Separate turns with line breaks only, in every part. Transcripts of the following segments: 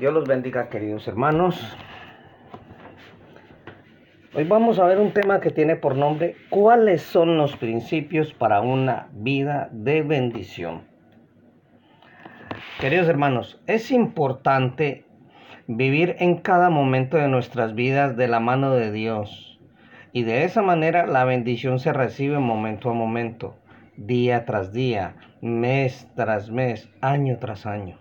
Dios los bendiga, queridos hermanos. Hoy vamos a ver un tema que tiene por nombre ¿Cuáles son los principios para una vida de bendición? Queridos hermanos, es importante vivir en cada momento de nuestras vidas de la mano de Dios. Y de esa manera la bendición se recibe momento a momento, día tras día, mes tras mes, año tras año.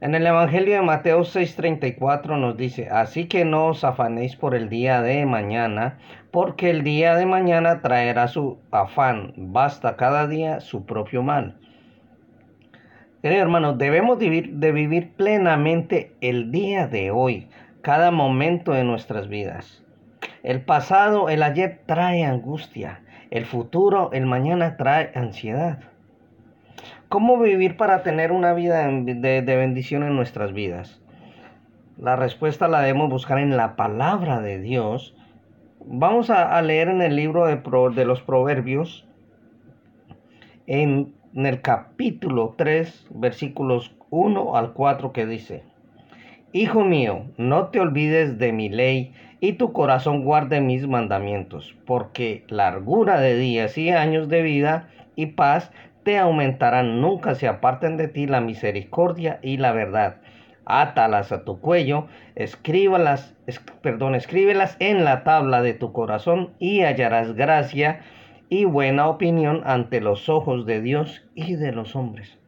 En el Evangelio de Mateo 6:34 nos dice, así que no os afanéis por el día de mañana, porque el día de mañana traerá su afán, basta cada día su propio mal. Queridos hermanos, debemos de vivir plenamente el día de hoy, cada momento de nuestras vidas. El pasado, el ayer trae angustia, el futuro, el mañana trae ansiedad. ¿Cómo vivir para tener una vida de, bendición en nuestras vidas? La respuesta la debemos buscar en la palabra de Dios. Vamos a, leer en el libro de, de los Proverbios, en, en el capítulo 3, versículos 1 al 4, que dice, Hijo mío, no te olvides de mi ley y tu corazón guarde mis mandamientos, porque largura de días y años de vida y paz aumentarán, nunca se aparten de ti la misericordia y la verdad. Átalas a tu cuello, escríbalas, perdón, escríbelas en la tabla de tu corazón y hallarás gracia y buena opinión ante los ojos de Dios y de los hombres.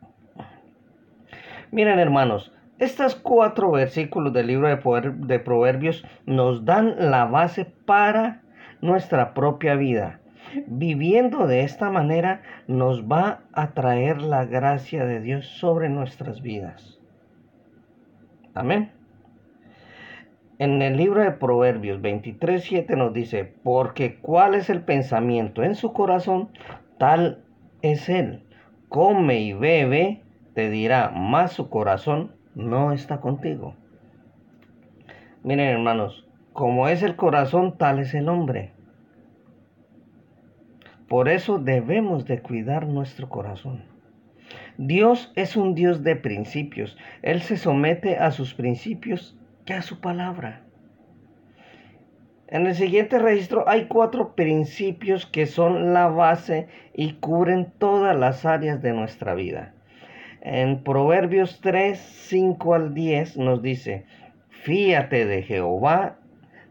Miren hermanos, estos cuatro versículos del libro de Proverbios nos dan la base para nuestra propia vida Viviendo de esta manera nos va a traer la gracia de Dios sobre nuestras vidas. Amén. En el libro de Proverbios 23:7 nos dice, porque cuál es el pensamiento en su corazón, tal es él. Come y bebe, te dirá, más su corazón no está contigo. Miren hermanos, como es el corazón, tal es el hombre. Por eso debemos de cuidar nuestro corazón. Dios es un Dios de principios. Él se somete a sus principios y a su palabra. En el siguiente registro hay cuatro principios que son la base y cubren todas las áreas de nuestra vida. En Proverbios 3, 5 al 10 nos dice, fíate de Jehová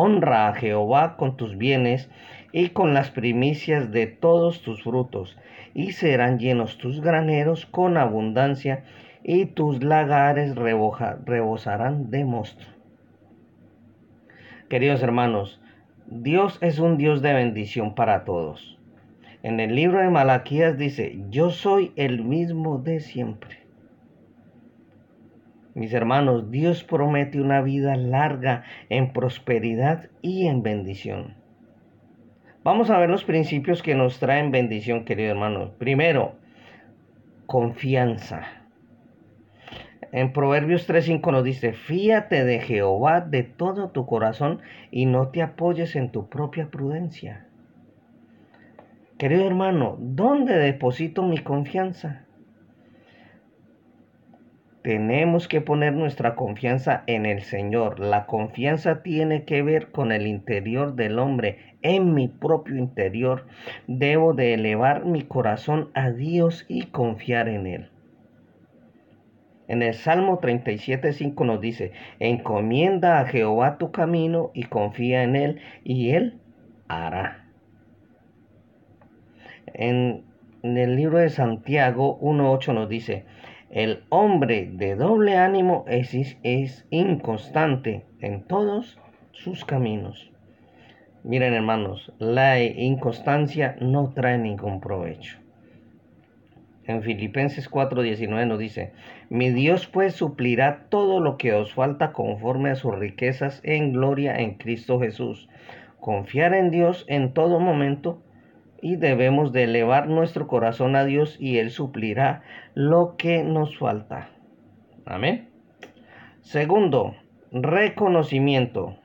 Honra a Jehová con tus bienes y con las primicias de todos tus frutos y serán llenos tus graneros con abundancia, y tus lagares rebosarán de mosto. Queridos hermanos, Dios es un Dios de bendición para todos. En el libro de Malaquías dice, yo soy el mismo de siempre. Mis hermanos, Dios promete una vida larga en prosperidad y en bendición. Vamos a ver los principios que nos traen bendición, querido hermano. Primero, confianza. En Proverbios 3:5 nos dice, fíate de Jehová de todo tu corazón y no te apoyes en tu propia prudencia. Querido hermano, ¿dónde deposito mi confianza? Tenemos que poner nuestra confianza en el Señor. La confianza tiene que ver con el interior del hombre, en mi propio interior. Debo de elevar mi corazón a Dios y confiar en Él. En el Salmo 37.5 nos dice, encomienda a Jehová tu camino y confía en Él y Él hará. En, en el libro de Santiago 1.8 nos dice, el hombre de doble ánimo es, es inconstante en todos sus caminos. Miren hermanos, la inconstancia no trae ningún provecho. En Filipenses 4:19 nos dice, mi Dios pues suplirá todo lo que os falta conforme a sus riquezas en gloria en Cristo Jesús. Confiar en Dios en todo momento y debemos de elevar nuestro corazón a Dios y Él suplirá lo que nos falta. Amén. Segundo, reconocimiento.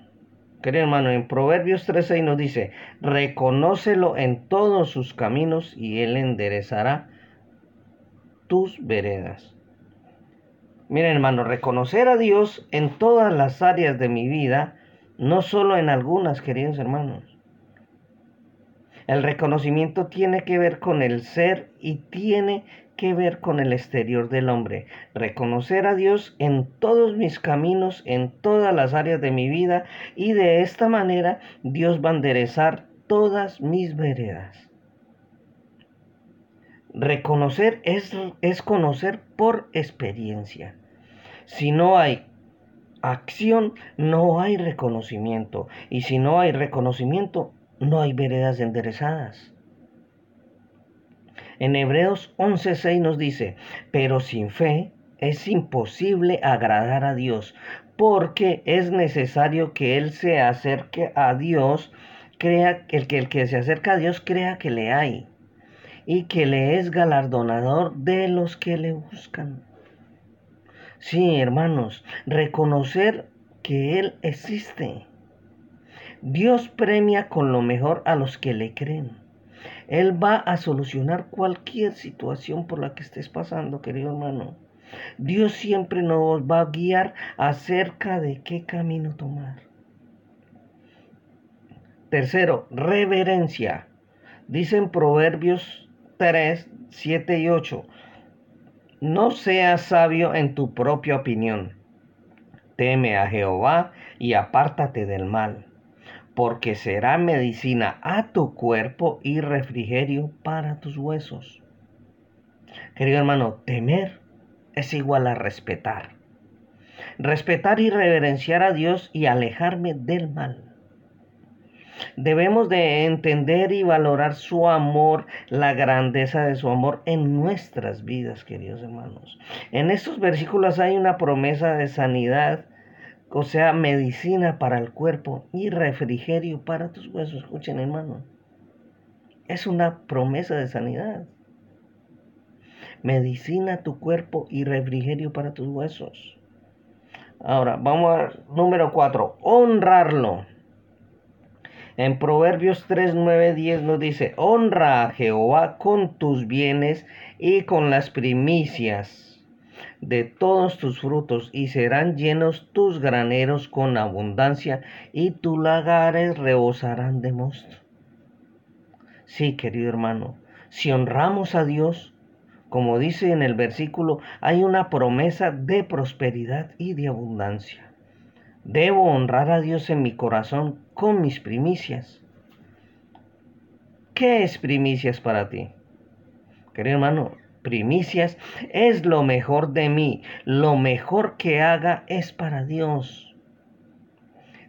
Querido hermano, en Proverbios 13 nos dice, reconócelo en todos sus caminos y Él enderezará tus veredas. Miren hermano, reconocer a Dios en todas las áreas de mi vida, no solo en algunas, queridos hermanos. El reconocimiento tiene que ver con el ser y tiene que ver con el exterior del hombre. Reconocer a Dios en todos mis caminos, en todas las áreas de mi vida y de esta manera Dios va a enderezar todas mis veredas. Reconocer es, es conocer por experiencia. Si no hay acción, no hay reconocimiento. Y si no hay reconocimiento, no hay veredas enderezadas. En Hebreos 11:6 nos dice, pero sin fe es imposible agradar a Dios, porque es necesario que Él se acerque a Dios, crea el que el que se acerca a Dios crea que le hay y que le es galardonador de los que le buscan. Sí, hermanos, reconocer que Él existe Dios premia con lo mejor a los que le creen. Él va a solucionar cualquier situación por la que estés pasando, querido hermano. Dios siempre nos va a guiar acerca de qué camino tomar. Tercero, reverencia. Dicen Proverbios 3, 7 y 8. No seas sabio en tu propia opinión. Teme a Jehová y apártate del mal porque será medicina a tu cuerpo y refrigerio para tus huesos. Querido hermano, temer es igual a respetar. Respetar y reverenciar a Dios y alejarme del mal. Debemos de entender y valorar su amor, la grandeza de su amor en nuestras vidas, queridos hermanos. En estos versículos hay una promesa de sanidad o sea, medicina para el cuerpo y refrigerio para tus huesos. Escuchen, hermano. Es una promesa de sanidad. Medicina tu cuerpo y refrigerio para tus huesos. Ahora, vamos al número 4. Honrarlo. En Proverbios 3, 9, 10 nos dice, honra a Jehová con tus bienes y con las primicias de todos tus frutos y serán llenos tus graneros con abundancia y tus lagares rebosarán de mosto. Sí, querido hermano, si honramos a Dios, como dice en el versículo, hay una promesa de prosperidad y de abundancia. Debo honrar a Dios en mi corazón con mis primicias. ¿Qué es primicias para ti? Querido hermano, primicias, es lo mejor de mí. Lo mejor que haga es para Dios.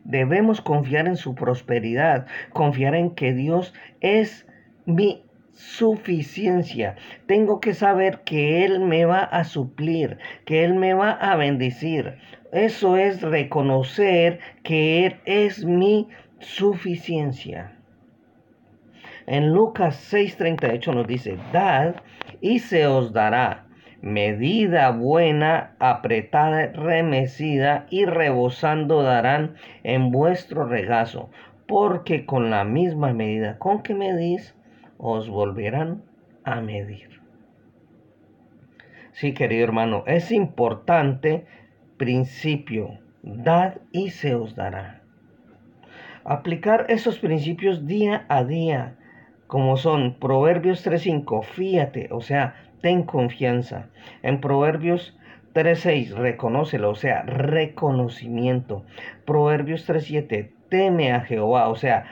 Debemos confiar en su prosperidad, confiar en que Dios es mi suficiencia. Tengo que saber que Él me va a suplir, que Él me va a bendecir. Eso es reconocer que Él es mi suficiencia. En Lucas 6:38 nos dice, dad y se os dará medida buena, apretada, remecida y rebosando darán en vuestro regazo, porque con la misma medida con que medís, os volverán a medir. Sí, querido hermano, es importante principio, dad y se os dará. Aplicar esos principios día a día como son Proverbios 3.5, fíate, o sea, ten confianza. En Proverbios 3.6, reconócelo, o sea, reconocimiento. Proverbios 3.7, teme a Jehová, o sea,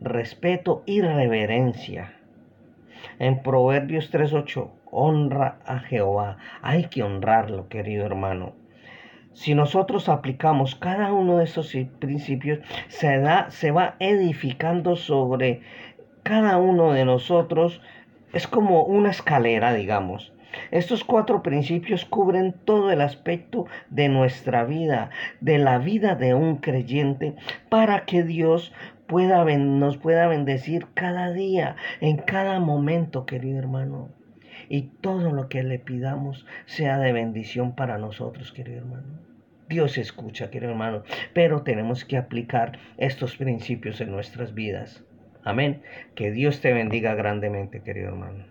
respeto y reverencia. En Proverbios 3.8, honra a Jehová. Hay que honrarlo, querido hermano. Si nosotros aplicamos cada uno de esos principios, se, da, se va edificando sobre cada uno de nosotros es como una escalera, digamos. Estos cuatro principios cubren todo el aspecto de nuestra vida, de la vida de un creyente, para que Dios pueda, nos pueda bendecir cada día, en cada momento, querido hermano. Y todo lo que le pidamos sea de bendición para nosotros, querido hermano. Dios escucha, querido hermano, pero tenemos que aplicar estos principios en nuestras vidas. Amén. Que Dios te bendiga grandemente, querido hermano.